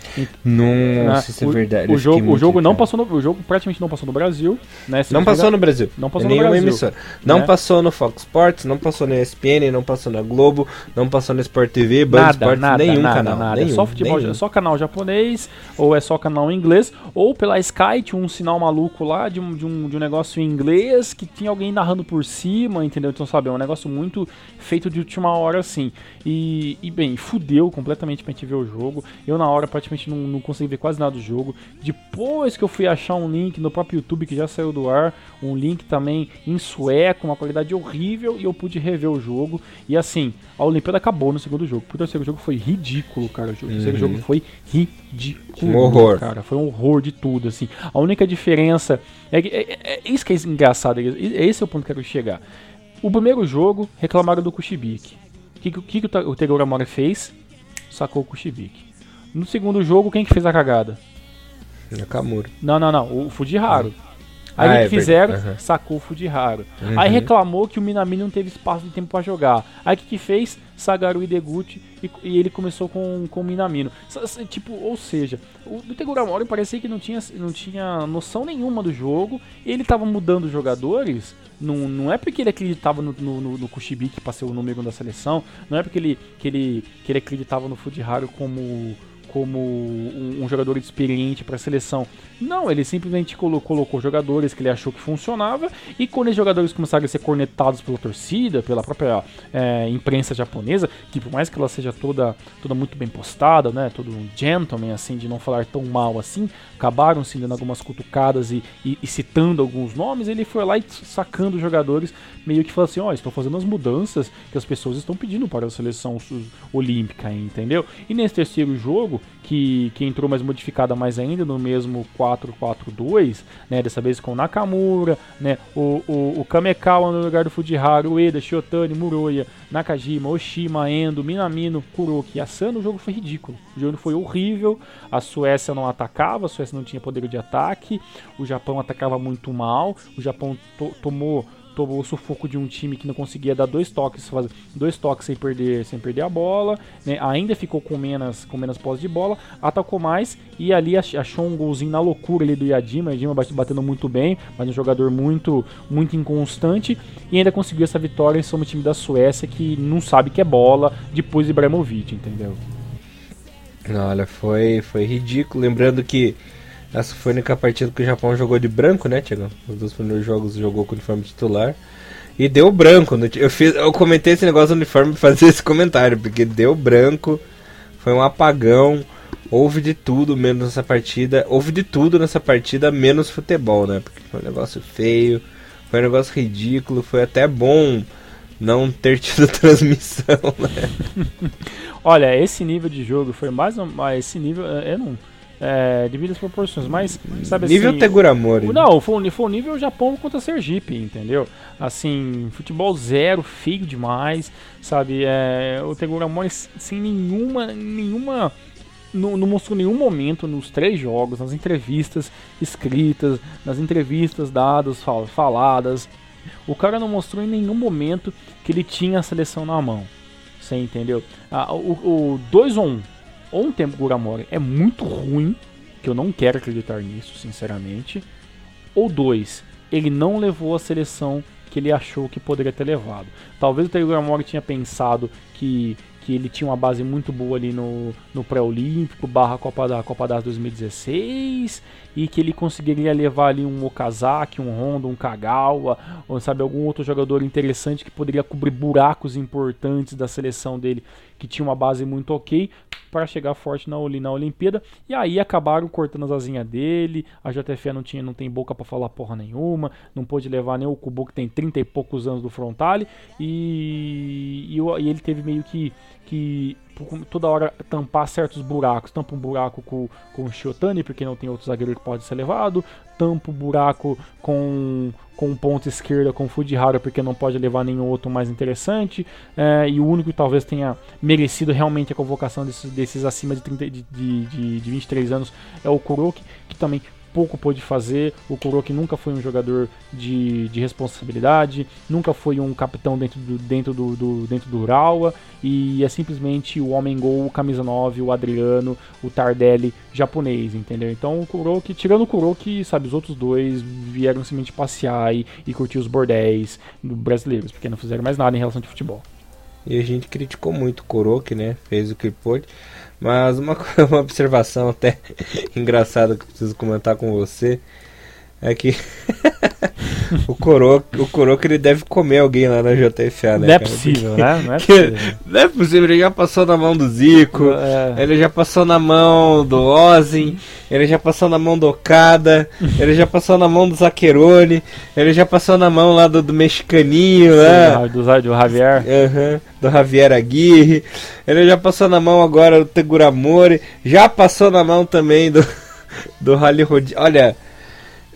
Nossa, isso é verdade. O jogo, o jogo não passou no, o jogo praticamente não passou no Brasil, né? não passou no Brasil. Não passou no Brasil. Emissora. Não né? passou no Fox Sports, não passou na ESPN, não passou na Globo, não passou no Sport TV, Band nada, Sports, nada, nenhum nada, canal. Nada. Nenhum, é só futebol, nenhum. é só canal japonês, ou é só canal inglês, ou pela Sky tinha um sinal maluco lá de um, de um, de um negócio em inglês que tinha alguém narrando por cima, entendeu? Então, sabe, é um negócio muito feito de última hora assim. E, e bem, fudeu completamente pra gente ver o jogo. Eu na hora praticamente não, não consegui ver quase nada do jogo. Depois que eu fui achar um link no próprio YouTube que já saiu do ar, um link também em sueco, uma qualidade horrível, e eu pude rever o jogo. E assim, a Olimpíada acabou no segundo jogo. O terceiro jogo foi ridículo, cara. O terceiro uhum. jogo foi ridículo. Um horror. Cara, foi um horror de tudo, assim. A única diferença. É, é, é, é isso que é engraçado. É, esse é o ponto que eu quero chegar. O primeiro jogo, reclamaram do Kushibiki. O que, que, que o Tegura Mori fez? Sacou o Kushibiki. No segundo jogo, quem que fez a cagada? Nakamura. Não, não, não. O Fujiharo. Uhum. Aí ah, o que é fizeram? Uhum. Sacou o Fujiharo. Uhum. Aí reclamou que o Minami não teve espaço de tempo para jogar. Aí o que, que fez? Sagaru Ideguchi e, e ele começou com, com o Minamino. Tipo, ou seja, o Tegura Mori parecia que não tinha, não tinha noção nenhuma do jogo. Ele tava mudando jogadores. Não, não é porque ele acreditava no, no, no Kushibiki para ser o número da seleção. Não é porque ele, que ele, que ele acreditava no Fujiharo como como um, um jogador experiente para a seleção. Não, ele simplesmente colocou, colocou, jogadores que ele achou que funcionava e quando os jogadores começaram a ser cornetados pela torcida, pela própria é, imprensa japonesa, que por mais que ela seja toda, toda muito bem postada, né, todo um gentleman assim, de não falar tão mal assim, acabaram se dando algumas cutucadas e, e, e, citando alguns nomes, ele foi lá e sacando os jogadores, meio que falou assim, ó, oh, estou fazendo as mudanças que as pessoas estão pedindo para a seleção olímpica, entendeu? E nesse terceiro jogo, que, que entrou mais modificada mais ainda, no mesmo 4-4-2, né, dessa vez com Nakamura, né, o, o, o Kamekawa no lugar do Fujiharu, Ueda, Shiotani, Muroya, Nakajima, Oshima, Endo, Minamino, Kuroki Asano, o jogo foi ridículo. O jogo foi horrível, a Suécia não atacava, a Suécia não tinha poder de ataque, o Japão atacava muito mal, o Japão to tomou tomou o sufoco de um time que não conseguia dar dois toques, fazer dois toques sem perder, sem perder a bola, né? ainda ficou com menos, com menos posse de bola, atacou mais e ali achou um golzinho na loucura ali do Yadima, Yadima batendo muito bem, mas um jogador muito, muito inconstante e ainda conseguiu essa vitória em cima do time da Suécia que não sabe que é bola depois de Ibrahimovic, entendeu? Olha, foi, foi ridículo, lembrando que essa foi a única partida que o Japão jogou de branco, né, Tiago? Os dois primeiros jogos jogou com o uniforme titular. E deu branco. Eu, fiz, eu comentei esse negócio do uniforme pra fazer esse comentário, porque deu branco. Foi um apagão. Houve de tudo menos nessa partida. Houve de tudo nessa partida, menos futebol, né? Porque foi um negócio feio. Foi um negócio ridículo. Foi até bom não ter [LAUGHS] tido transmissão, né? [LAUGHS] Olha, esse nível de jogo foi mais um. Esse nível. Eu não é, devido às proporções, mas sabe nível assim, Tegura Mori. Não, foi, foi o nível Japão contra Sergipe, entendeu? Assim, futebol zero, feio demais, sabe? É, o Tegura Mori sem nenhuma, nenhuma não, não, mostrou nenhum momento nos três jogos, nas entrevistas escritas, nas entrevistas dadas, fal faladas. O cara não mostrou em nenhum momento que ele tinha a seleção na mão. Você entendeu? Ah, o 2 ou 1. Um, Ontem Guramori é muito ruim, que eu não quero acreditar nisso, sinceramente. Ou dois, ele não levou a seleção que ele achou que poderia ter levado. Talvez o Guramori tinha pensado que que ele tinha uma base muito boa ali no, no pré-olímpico, barra Copa da Copa das 2016, e que ele conseguiria levar ali um Okazaki, um Honda, um Kagawa, ou sabe, algum outro jogador interessante que poderia cobrir buracos importantes da seleção dele, que tinha uma base muito ok, para chegar forte na, na Olimpíada. E aí acabaram cortando as asinhas dele, a JFE não, tinha, não tem boca para falar porra nenhuma, não pôde levar nem o Kubo que tem 30 e poucos anos do Frontale, e, e, e ele teve meio que que toda hora tampar certos buracos. Tampa um buraco com, com o Shiotani, porque não tem outro zagueiro que pode ser levado. Tampa um buraco com, com ponta esquerda com o Fujihara, porque não pode levar nenhum outro mais interessante. É, e o único que talvez tenha merecido realmente a convocação desses, desses acima de, 30, de, de, de, de 23 anos é o Kuroki, que também pouco pôde fazer. O Kuroki nunca foi um jogador de, de responsabilidade, nunca foi um capitão dentro do, dentro do, do, dentro do Urawa, e é simplesmente o homem gol, o camisa 9, o Adriano, o Tardelli japonês, entendeu? Então o Kuroki, tirando o Kuroki, sabe, os outros dois vieram simplesmente passear e, e curtir os bordéis brasileiros, porque não fizeram mais nada em relação de futebol. E a gente criticou muito o Kuroki, né? Fez o que pôde. Mas uma, [LAUGHS] uma observação até [LAUGHS] engraçada que preciso comentar com você é que [LAUGHS] o Coroca, o Coroca ele deve comer alguém lá na JFA, né? Não é cara? possível, né? Não é possível. não é possível, ele já passou na mão do Zico, é. ele já passou na mão do Ozin, ele já passou na mão do Okada, ele já passou na mão do Zaquerone, ele já passou na mão lá do, do mexicaninho, né? Do, do Javier. Uhum, do Javier Aguirre, ele já passou na mão agora do Teguramori, já passou na mão também do, [LAUGHS] do Rally Rod... Olha...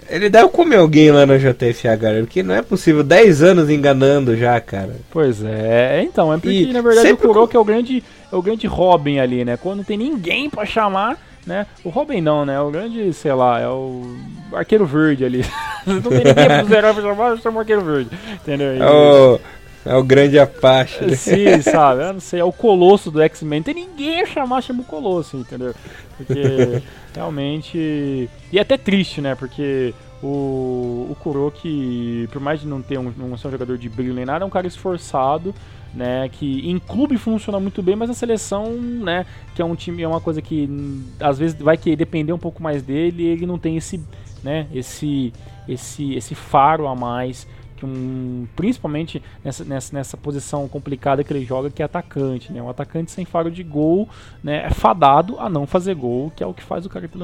Ele deve comer alguém lá no JFA, cara. Porque não é possível. 10 anos enganando já, cara. Pois é. Então, é porque e na verdade o Kuroko é o grande é o grande Robin ali, né? Quando não tem ninguém para chamar, né? O Robin não, né? O grande, sei lá, é o Arqueiro Verde ali. [LAUGHS] não tem ninguém pro [LAUGHS] zerar pra chamar, chama o Arqueiro Verde. Entendeu? E... É o... É o grande Apache. Né? Sim, sabe? Eu não sei, é o Colosso do X-Men. Tem ninguém a chamar, chama o Colosso, entendeu? Porque [LAUGHS] realmente. E é até triste, né? Porque o, o Kuroki, por mais de não ter um, não ser um jogador de brilho nem nada, é um cara esforçado, né? Que em clube funciona muito bem, mas na seleção, né? Que é um time, é uma coisa que às vezes vai que depender um pouco mais dele, ele não tem esse, né? Esse, esse, esse faro a mais que um, principalmente nessa, nessa, nessa posição complicada que ele joga, que é atacante, né? Um atacante sem faro de gol, né? É fadado a não fazer gol, que é o que faz o cara ter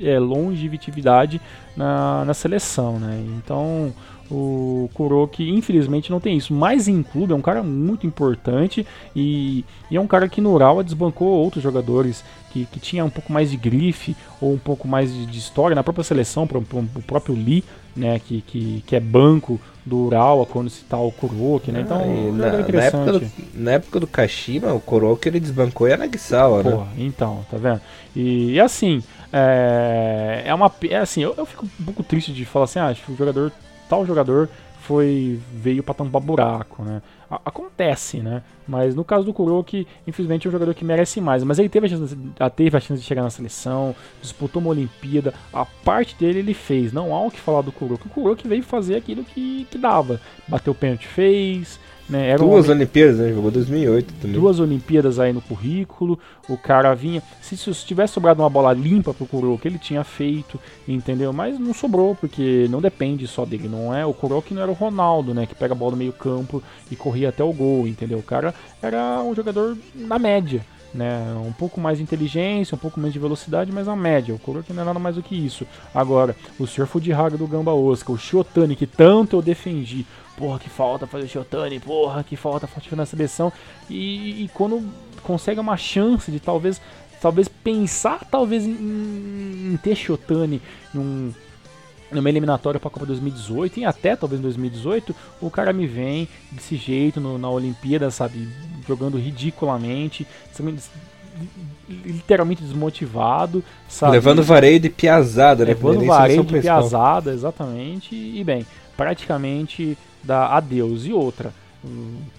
é, longevidade na, na seleção, né? Então o Kuroki infelizmente não tem isso, mas em clube é um cara muito importante e, e é um cara que no Urawa desbancou outros jogadores que, que tinha um pouco mais de grife ou um pouco mais de, de história na própria seleção, o próprio Lee né, que, que, que é banco do Urawa quando se tá o Kuroki, né? Então, ah, na, na, época do, na época do Kashima, o Kuroki ele desbancou e a Nagisawa, né? então, tá vendo? E, e assim, é, é uma é assim, eu, eu fico um pouco triste de falar assim, ah, o jogador tal jogador foi veio para tampar buraco, né? Acontece, né? Mas no caso do Kuroki, infelizmente é um jogador que merece mais. Mas ele teve a, chance, teve a chance de chegar na seleção, disputou uma Olimpíada, a parte dele ele fez. Não há o que falar do Kuroki. O Kuroki veio fazer aquilo que, que dava. Bateu o pênalti, fez, né? Duas um Olimpíadas, né? Jogou 2008 também. Duas Olimpíadas aí no currículo. O cara vinha. Se, se tivesse sobrado uma bola limpa pro Kuroki, ele tinha feito, entendeu? Mas não sobrou, porque não depende só dele. Não é O Kuroki não era o Ronaldo, né? Que pega a bola no meio campo e corria até o gol, entendeu? O cara era um jogador na média. Né, um pouco mais de inteligência, um pouco menos de velocidade, mas a média. O Kuroki não é nada mais do que isso. Agora, o Sr. Fujihaga do Gamba Osaka, o Shiotani, que tanto eu defendi, porra, que falta fazer o Shiotani, porra, que falta fazer na seleção. E, e, quando consegue uma chance de talvez talvez pensar talvez em, em ter Shiotani num, numa eliminatória para a Copa 2018 e até talvez em 2018, o cara me vem desse jeito no, na Olimpíada, sabe, jogando ridiculamente, literalmente desmotivado, sabe? Levando vareio de piazada, né? Levando vareio de piazada, exatamente, e bem, praticamente da adeus. E outra,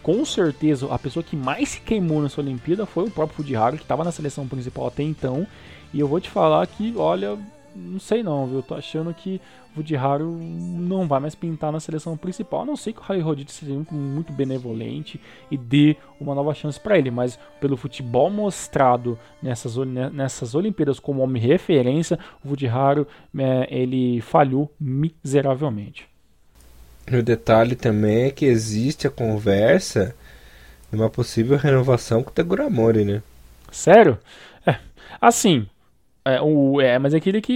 com certeza a pessoa que mais se queimou nessa Olimpíada foi o próprio Fujiharu, que estava na seleção principal até então. E eu vou te falar que, olha, não sei não, viu? Eu tô achando que o Fujiharu não vai mais pintar na seleção principal. A não sei que o Rodite seja muito, muito benevolente e dê uma nova chance para ele, mas pelo futebol mostrado nessas, nessas Olimpíadas como homem referência, o Fujiharu é, ele falhou miseravelmente. O detalhe também é que existe a conversa de uma possível renovação com o Teguramori, né? Sério? É, assim, É, o, é, mas é aquele que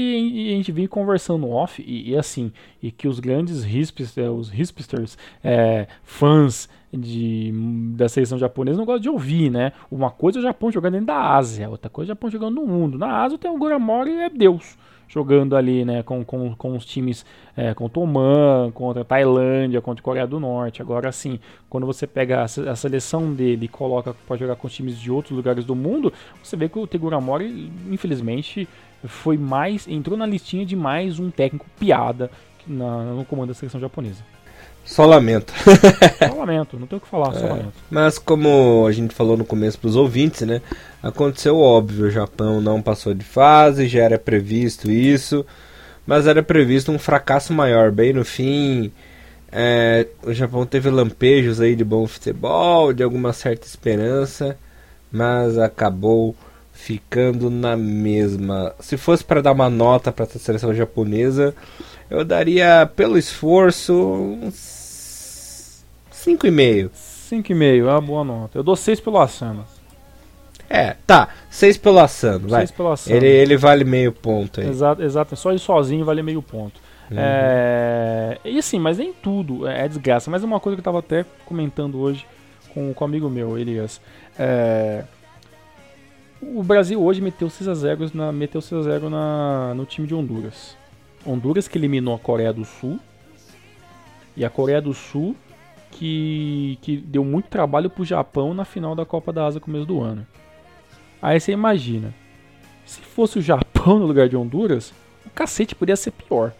a gente vinha conversando off e, e assim, e que os grandes hispsters, é, os hispsters, é, fãs de, da seleção japonesa não gostam de ouvir, né? Uma coisa é o Japão jogando dentro da Ásia, outra coisa é o Japão jogando no mundo. Na Ásia tem o Guramori é Deus jogando ali, né, com, com, com os times é, contra Oman, contra a Tailândia, contra a Coreia do Norte. Agora, sim, quando você pega a, a seleção dele e coloca para jogar com os times de outros lugares do mundo, você vê que o Tegura Mori, infelizmente, foi mais entrou na listinha de mais um técnico piada na, no comando da seleção japonesa. Só lamento. só lamento, não tenho o que falar, é, só lamento. Mas como a gente falou no começo para os ouvintes, né? Aconteceu óbvio, o Japão não passou de fase, já era previsto isso, mas era previsto um fracasso maior. Bem no fim, é, o Japão teve lampejos aí de bom futebol, de alguma certa esperança, mas acabou ficando na mesma. Se fosse para dar uma nota para a seleção japonesa, eu daria pelo esforço uns 5,5. 5,5 é uma boa nota. Eu dou 6 pelo Asano. É, tá. 6 pelo Asano, vai. 6 pelo Asano. Ele, ele vale meio ponto aí. Exato, exato. Só ele sozinho vale meio ponto. Uhum. É... E assim, mas nem tudo é desgraça. Mas é uma coisa que eu tava até comentando hoje com, com um amigo meu, Elias. É... O Brasil hoje meteu 6 a 0 na, meteu 6 a 0 na, no time de Honduras. Honduras que eliminou a Coreia do Sul. E a Coreia do Sul que, que deu muito trabalho pro Japão na final da Copa da Ásia começo do ano. Aí você imagina, se fosse o Japão [LAUGHS] no lugar de Honduras, o cacete poderia ser pior.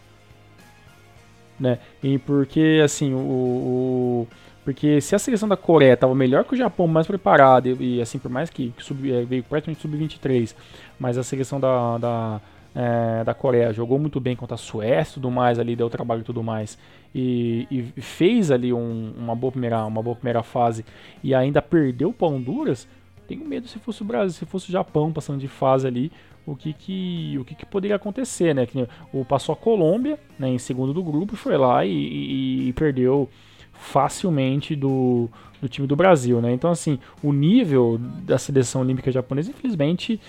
Né? E porque assim, o, o porque se a seleção da Coreia estava melhor que o Japão, mais preparada, e, e assim, por mais que, que sub, é, veio praticamente sub-23, mas a seleção da, da, é, da Coreia jogou muito bem contra a Suécia tudo mais, ali deu trabalho e tudo mais, e, e fez ali um, uma, boa primeira, uma boa primeira fase e ainda perdeu para Honduras, tenho medo se fosse o Brasil, se fosse o Japão passando de fase ali, o que que, o que, que poderia acontecer, né? O passou a Colômbia, né, em segundo do grupo, foi lá e, e, e perdeu facilmente do, do time do Brasil, né? Então assim, o nível da seleção olímpica japonesa, infelizmente,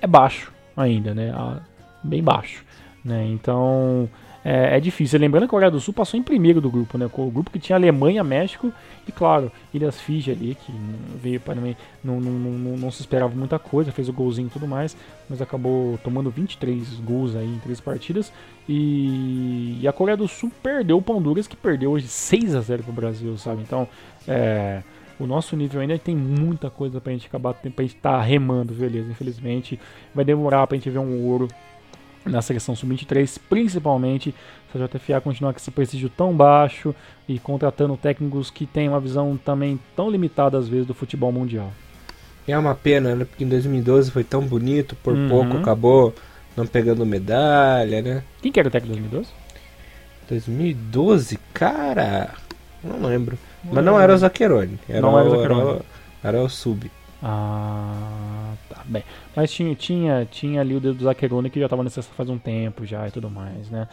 é baixo ainda, né? Bem baixo, né? Então é, é, difícil. Lembrando que a Coreia do Sul passou em primeiro do grupo, né? O grupo que tinha Alemanha, México e, claro, Ilhas Fiji ali, que veio para não, não, não, não, se esperava muita coisa, fez o golzinho e tudo mais, mas acabou tomando 23 gols aí em três partidas. E, e a Coreia do Sul perdeu o Honduras, que perdeu hoje 6 a 0 pro Brasil, sabe? Então, é, o nosso nível ainda tem muita coisa pra gente acabar, pra gente estar tá remando, beleza? Infelizmente, vai demorar pra gente ver um ouro na seleção sub-23, principalmente se a JFA continuar com esse prestígio tão baixo e contratando técnicos que têm uma visão também tão limitada às vezes do futebol mundial. É uma pena, né? Porque em 2012 foi tão bonito, por uhum. pouco acabou não pegando medalha, né? Quem que era o técnico de 2012? 2012? Cara, não lembro. Mas não era o Zaccheroni. Era não o, era o Zaccheroni. Era o, era o Sub. Ah, bem. Mas tinha, tinha, tinha ali o dedo do Zaccheroni que já estava nessa faz um tempo já e tudo mais, né?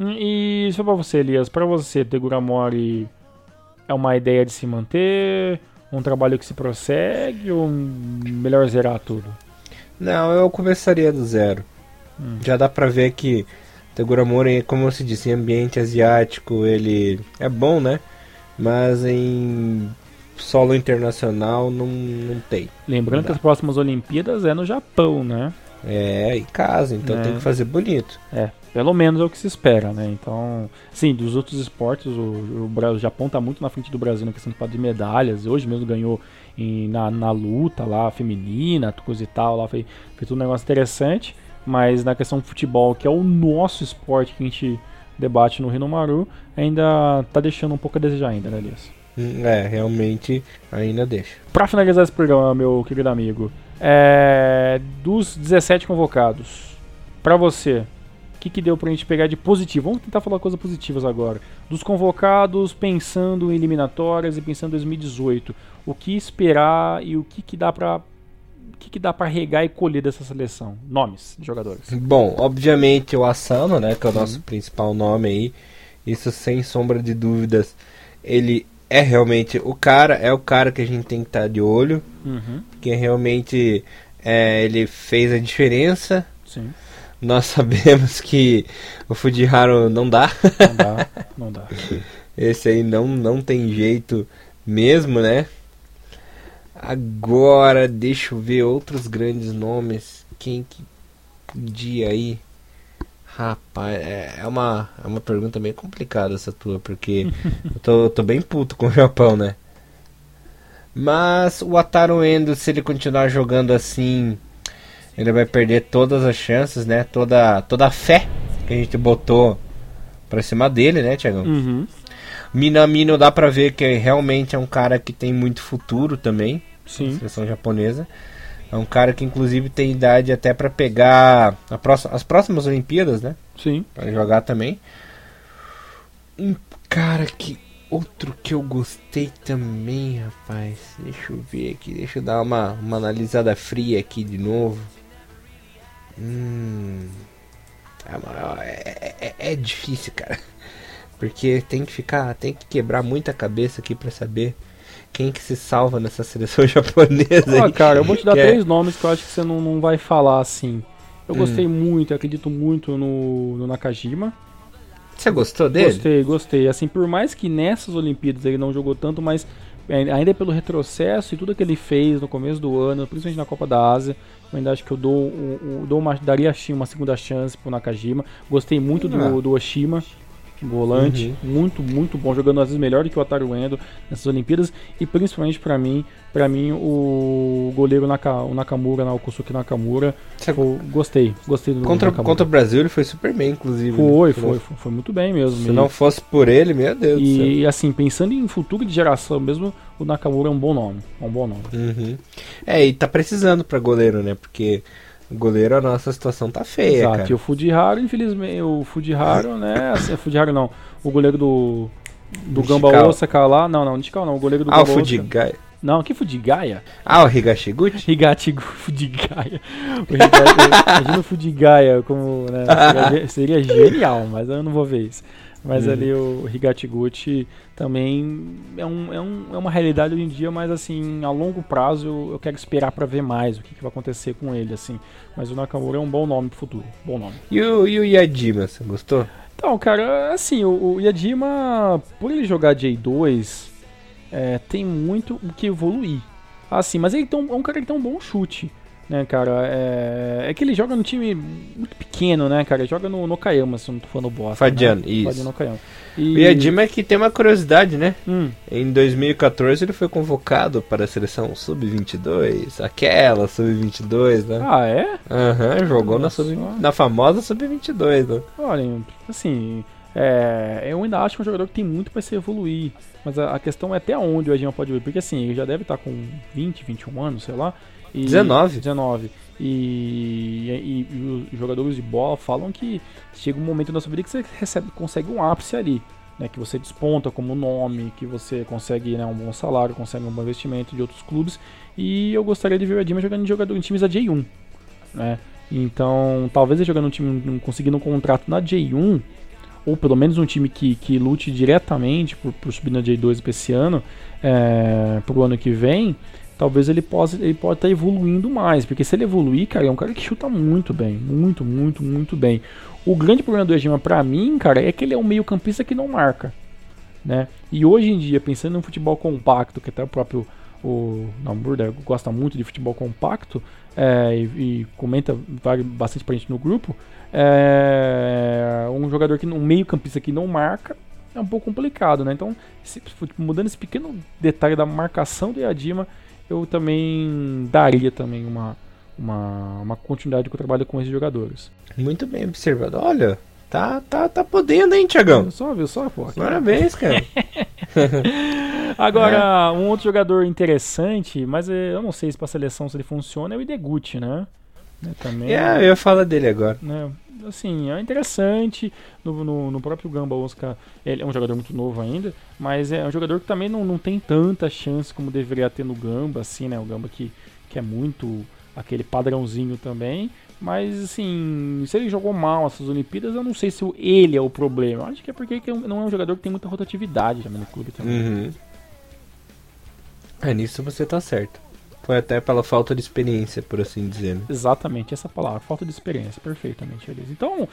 E só pra você, Elias, pra você, Teguramori é uma ideia de se manter? Um trabalho que se prossegue ou melhor zerar tudo? Não, eu começaria do zero. Hum. Já dá pra ver que Teguramori, como você disse, em ambiente asiático ele é bom, né? Mas em solo internacional não, não tem. Lembrando não que as próximas Olimpíadas é no Japão, né? É, em casa, então é. tem que fazer bonito. É, pelo menos é o que se espera, né? Então, sim, dos outros esportes, o, o, o Japão está muito na frente do Brasil na questão de medalhas. Hoje mesmo ganhou em, na, na luta lá, feminina, coisa e tal, lá fez, fez um negócio interessante. Mas na questão do futebol, que é o nosso esporte que a gente debate no Rinomaru, ainda tá deixando um pouco a desejar ainda, né, Elias? É, realmente ainda deixa. Para finalizar esse programa, meu querido amigo, é, dos 17 convocados, para você, o que, que deu pra gente pegar de positivo? Vamos tentar falar coisas positivas agora. Dos convocados, pensando em eliminatórias e pensando em 2018, o que esperar e o que, que dá pra o que, que dá para regar e colher dessa seleção? Nomes de jogadores. Bom, obviamente o Asano, né, que é o nosso uhum. principal nome aí. Isso sem sombra de dúvidas. Ele é realmente o cara, é o cara que a gente tem que estar tá de olho, uhum. que realmente é, ele fez a diferença. Sim. Nós [LAUGHS] sabemos que o Fujiharu não dá. Não dá, não dá. [LAUGHS] Esse aí não, não tem jeito mesmo, né? Agora, deixa eu ver outros grandes nomes. Quem que podia aí? Rapaz, é, é uma, é uma pergunta bem complicada essa tua, porque [LAUGHS] eu tô, tô bem puto com o Japão, né? Mas o Ataru Endo, se ele continuar jogando assim, ele vai perder todas as chances, né? Toda, toda a fé que a gente botou pra cima dele, né, Tiagão? Uhum. Minamino dá pra ver que realmente é um cara que tem muito futuro também. Sim. Na seleção japonesa. É um cara que inclusive tem idade até para pegar próxima, as próximas Olimpíadas, né? Sim. Para jogar também. Um cara que outro que eu gostei também, rapaz. Deixa eu ver aqui, deixa eu dar uma, uma analisada fria aqui de novo. Hum, é, é, é, é difícil, cara. [LAUGHS] Porque tem que ficar, tem que quebrar muita cabeça aqui para saber quem que se salva nessa seleção [LAUGHS] japonesa. Ah, cara, eu vou te dar é três é... nomes que eu acho que você não, não vai falar assim. Eu hum. gostei muito, eu acredito muito no, no Nakajima. Você gostou dele? Gostei, gostei. Assim, por mais que nessas Olimpíadas ele não jogou tanto, mas é, ainda pelo retrocesso e tudo que ele fez no começo do ano, principalmente na Copa da Ásia, eu ainda acho que eu dou, dou uma, daria uma segunda chance pro Nakajima. Gostei muito do, ah. do Oshima volante, uhum. muito, muito bom, jogando às vezes melhor do que o Ataru Endo nessas Olimpíadas e principalmente para mim, para mim o goleiro Naka, o Nakamura, o Kosuke Nakamura, eu gostei, gostei do contra, Nakamura. contra o Brasil ele foi super bem, inclusive. Foi, né? foi, foi, foi, muito bem mesmo. Se não fosse por ele, meu Deus E assim, pensando em futuro de geração mesmo, o Nakamura é um bom nome, é um bom nome. Uhum. É, e tá precisando para goleiro, né? Porque goleiro, a nossa situação tá feia. Exato, cara. e o Fujiharo, infelizmente, o Fujiharo, né? Assim, o Fujiharo não. O goleiro do. Do Gamba Osaka lá. Não, não, Nishikawa não. O goleiro do ah, Gamba o Fujigaia. Não, que Fujigaia? Ah, o Higashiguchi? Higachi [LAUGHS] Fujigaia. O imagina o Fujigaia como. Né, [LAUGHS] seria genial, mas eu não vou ver isso. Mas uhum. ali o Higatiguchi também é, um, é, um, é uma realidade hoje em dia, mas assim, a longo prazo eu, eu quero esperar para ver mais o que, que, vai acontecer com ele, assim. Mas o Nakamura é um bom nome pro futuro, bom nome. E o, e o Yadima, você gostou? Então, cara, assim, o, o Yadima, por ele jogar J2, é, tem muito o que evoluir. Assim, mas ele tem um, é um cara que tem um bom chute né, cara? É, é que ele joga no time muito pequeno, né, cara? Ele joga no, no Kayama, se não tô falando bosta. Fadiano, né? isso. Fadiano Kayama. E... o Yadima é que tem uma curiosidade, né? Hum. Em 2014 ele foi convocado para a seleção Sub-22, aquela Sub-22, né? Ah, é? Aham, uhum, jogou na, sub, na famosa Sub-22, né? Olha, assim, é, eu ainda acho que é um jogador que tem muito para se evoluir. Mas a, a, questão é até onde o Yadima pode evoluir. Porque assim, ele já deve estar com 20, 21 anos, sei lá. E, 19. 19. E, e, e, os jogadores de bola falam que chega um momento na sua vida que você recebe, consegue um ápice ali. Né, que você desponta como nome, que você consegue né, um bom salário, consegue um bom investimento de outros clubes. E eu gostaria de ver o Edima jogando em, jogador, em times da J1. Né? Então, talvez ele jogando um time, conseguindo um contrato na J1, ou pelo menos um time que, que lute diretamente por, por subir na J2 para esse ano, é, para o ano que vem, talvez ele possa ele pode estar tá evoluindo mais, porque se ele evoluir, cara, é um cara que chuta muito bem, muito, muito, muito bem. O grande problema do Ejima para mim, cara, é que ele é um meio-campista que não marca, né? E hoje em dia, pensando um futebol compacto, que até o próprio o Namburda gosta muito de futebol compacto é, e, e, comenta bastante pra gente no grupo, é, um jogador que um meio-campista que não marca é um pouco complicado, né? Então, se, mudando esse pequeno detalhe da marcação do Yadima, eu também daria também uma, uma, uma continuidade com o trabalho com esses jogadores. Muito bem observado. Olha, tá, tá, tá podendo, hein, Tiagão? Só, viu só, pô. Parabéns, cara. [LAUGHS] Agora, é. um outro jogador interessante, mas eu não sei se pra seleção se ele funciona, é o Ideguchi, né? né também, é, eu ia falar dele agora. Né, assim, é interessante. No, no, no, próprio Gamba Oscar, ele é um jogador muito novo ainda, mas é um jogador que também não, não tem tanta chance como deveria ter no Gamba, assim, né? O Gamba que, que é muito aquele padrãozinho também. Mas, assim, se ele jogou mal essas Olimpíadas, eu não sei se ele é o problema. Acho que é porque não é um jogador que tem muita rotatividade também no clube também. Uhum. É, nisso você tá certo. Foi até pela falta de experiência, por assim dizer. Né? Exatamente, essa palavra, falta de experiência, perfeitamente, Elisa. Então,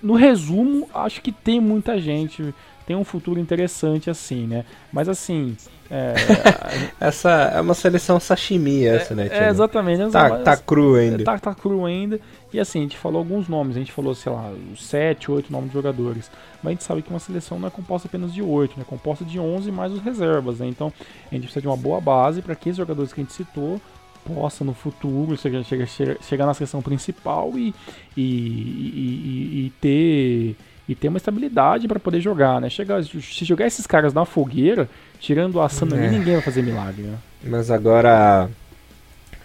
no resumo, acho que tem muita gente, tem um futuro interessante assim, né? Mas assim. É... [LAUGHS] essa é uma seleção sashimi, essa, é, né? É, exatamente. Tá, mas, tá cru ainda. Tá, tá cru ainda. E assim, a gente falou alguns nomes, a gente falou, sei lá, sete, oito nomes de jogadores. Mas a gente sabe que uma seleção não é composta apenas de oito, né? É composta de onze mais os reservas, né? Então a gente precisa de uma boa base para que esses jogadores que a gente citou possa no futuro chegar, chegar, chegar na seleção principal e, e, e, e ter e ter uma estabilidade para poder jogar, né? Chegar, se jogar esses caras na fogueira, tirando a Sana é. ninguém vai fazer milagre, né? Mas agora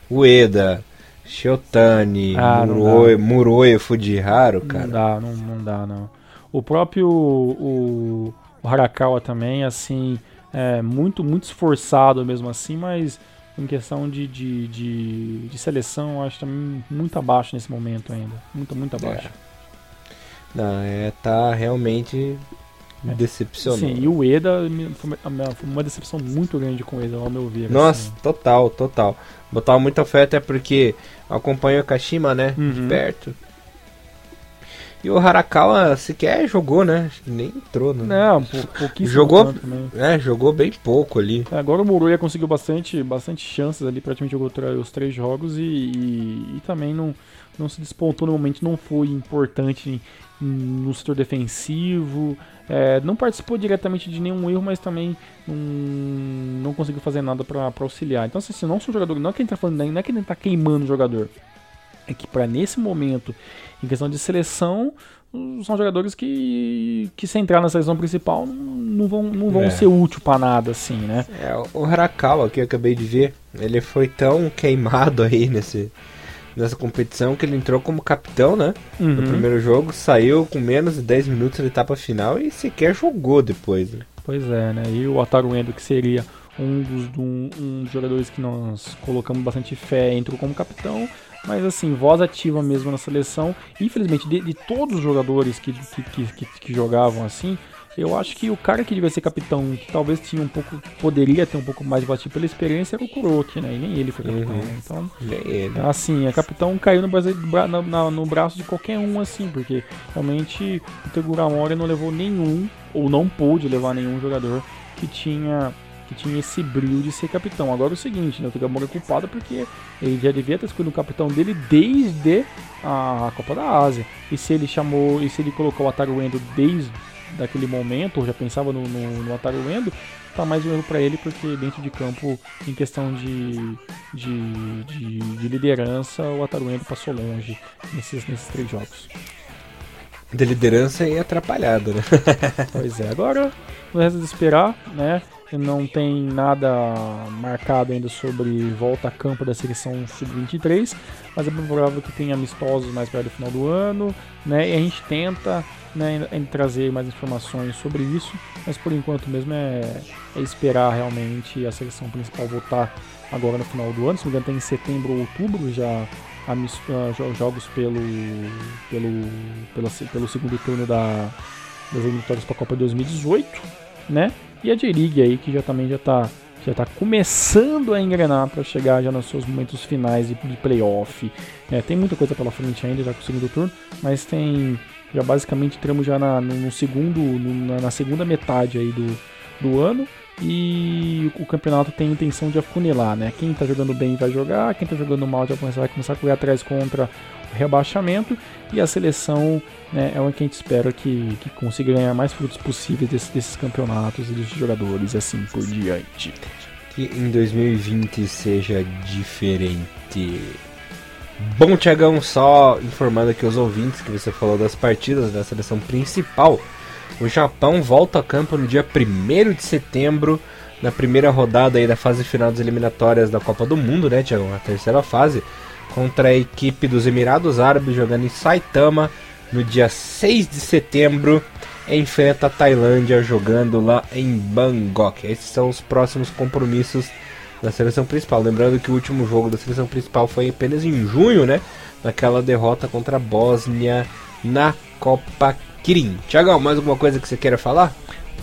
Ueda, Shiotani, ah, Muroi, Muroi Fujiharu, cara. Não dá, não, não dá, não. O próprio o, o Harakawa também, assim, é muito, muito esforçado mesmo assim, mas em questão de, de, de, de seleção, eu acho também muito abaixo nesse momento ainda. Muito, muito abaixo. É. Não, é, tá realmente é. decepcionante. Sim, e o Eda foi uma decepção muito grande com o Eda, ao meu ver. Nossa, assim. total, total. Botava muita fé até porque acompanho o Kashima, né? Uhum. De perto. E o Harakawa sequer jogou, né? Nem entrou, né? Não, pouquíssimo. Jogou, é, jogou bem pouco ali. É, agora o Muruya conseguiu bastante, bastante chances ali, praticamente jogou os três jogos e, e, e, também não, não se despontou no momento, não foi importante no setor defensivo. É, não participou diretamente de nenhum erro, mas também não, não conseguiu fazer nada para auxiliar. Então, assim, não são jogadores, não é que a gente tá falando, não é que a gente tá queimando o jogador. É que para nesse momento em questão de seleção, são jogadores que, que se entrar na seleção principal não vão, não vão é. ser útil para nada, assim, né? É, o Harakawa, que eu acabei de ver, ele foi tão queimado aí nesse, nessa competição que ele entrou como capitão, né? Uhum. No primeiro jogo, saiu com menos de 10 minutos da etapa final e sequer jogou depois. Né? Pois é, né? E o Ataru Endo, que seria um dos, um, um dos jogadores que nós colocamos bastante fé, entrou como capitão mas assim, voz ativa mesmo na seleção. Infelizmente, de, de todos os jogadores que, que, que, que, jogavam assim, eu acho que o cara que devia ser capitão, que talvez tinha um pouco, poderia ter um pouco mais de ativa pela experiência, era o Kuroki, né? E nem ele foi capitão. Uhum. Então, ele. assim, a capitão caiu no, no, no, no, braço de qualquer um, assim, porque realmente o Tegura Mori não levou nenhum, ou não pôde levar nenhum jogador que tinha que tinha esse brilho de ser capitão. Agora é o seguinte, né, o Togamura é culpado porque ele já devia ter escolhido o capitão dele desde a Copa da Ásia. E se ele chamou, e se ele colocou o Ataru Endo desde daquele momento, ou já pensava no, no, no Ataru Endo, tá mais um erro para ele, porque dentro de campo, em questão de, de, de, de liderança, o Ataru Endo passou longe nesses, nesses três jogos. De liderança e atrapalhado, né? pois é, agora não resta de esperar, né? Não tem nada marcado ainda sobre volta a campo da seleção sub-23, mas é provável que tenha amistosos mais perto do final do ano, né? E a gente tenta né, trazer mais informações sobre isso, mas por enquanto mesmo é, é esperar realmente a seleção principal voltar agora no final do ano. Se não me engano, tem em setembro ou outubro já uh, jogos pelo, pelo, pelo, pelo segundo turno da, das eliminatórias para a Copa 2018, né? E a J-League aí que já também já está já tá começando a engrenar para chegar já nos seus momentos finais de, de playoff. É, tem muita coisa pela frente ainda, já com o segundo turno, mas tem já basicamente entramos já na, no, no segundo, no, na, segunda metade aí do, do ano e o campeonato tem intenção de afunilar, né? Quem está jogando bem vai jogar, quem está jogando mal já vai começar a correr atrás contra o rebaixamento e a seleção né, é o que a gente espera que, que consiga ganhar mais frutos possíveis desse, desses campeonatos e desses jogadores e assim por diante. Que em 2020 seja diferente. Bom, Tiagão, só informando aqui os ouvintes que você falou das partidas da seleção principal. O Japão volta a campo no dia 1 de setembro, na primeira rodada aí da fase final das eliminatórias da Copa do Mundo, né, Tiagão? A terceira fase, contra a equipe dos Emirados Árabes jogando em Saitama no dia 6 de setembro. Enfrenta a Tailândia jogando lá em Bangkok. Esses são os próximos compromissos da seleção principal. Lembrando que o último jogo da seleção principal foi apenas em junho, né? Naquela derrota contra a Bósnia na Copa Kirin. Tiagão, mais alguma coisa que você queira falar?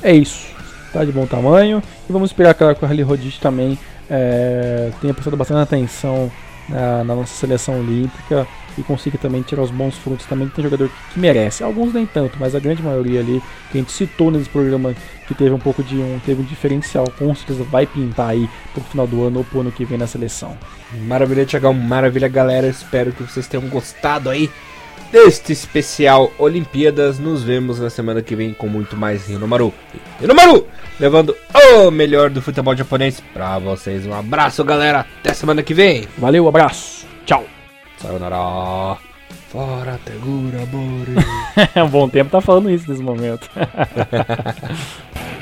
É isso. Tá de bom tamanho. E vamos esperar com a Harley Rodite também é, tenha prestado bastante atenção na, na, nossa seleção olímpica e consiga também tirar os bons frutos. Também tem jogador que, merece, alguns nem tanto, mas a grande maioria ali que a gente citou nesse programa que teve um pouco de um, teve um diferencial, com certeza vai pintar aí pro final do ano ou pro ano que vem na seleção. Maravilha, Tiagão, maravilha, galera. Espero que vocês tenham gostado aí deste especial Olimpíadas. Nos vemos na semana que vem com muito mais Rinomaru. Rinomaru! Levando o melhor do futebol japonês pra vocês. Um abraço, galera. Até semana que vem. Valeu, abraço. Tchau. Sayonara. Fora, Tegura, Bori. [LAUGHS] é um bom tempo tá falando isso nesse momento. [LAUGHS]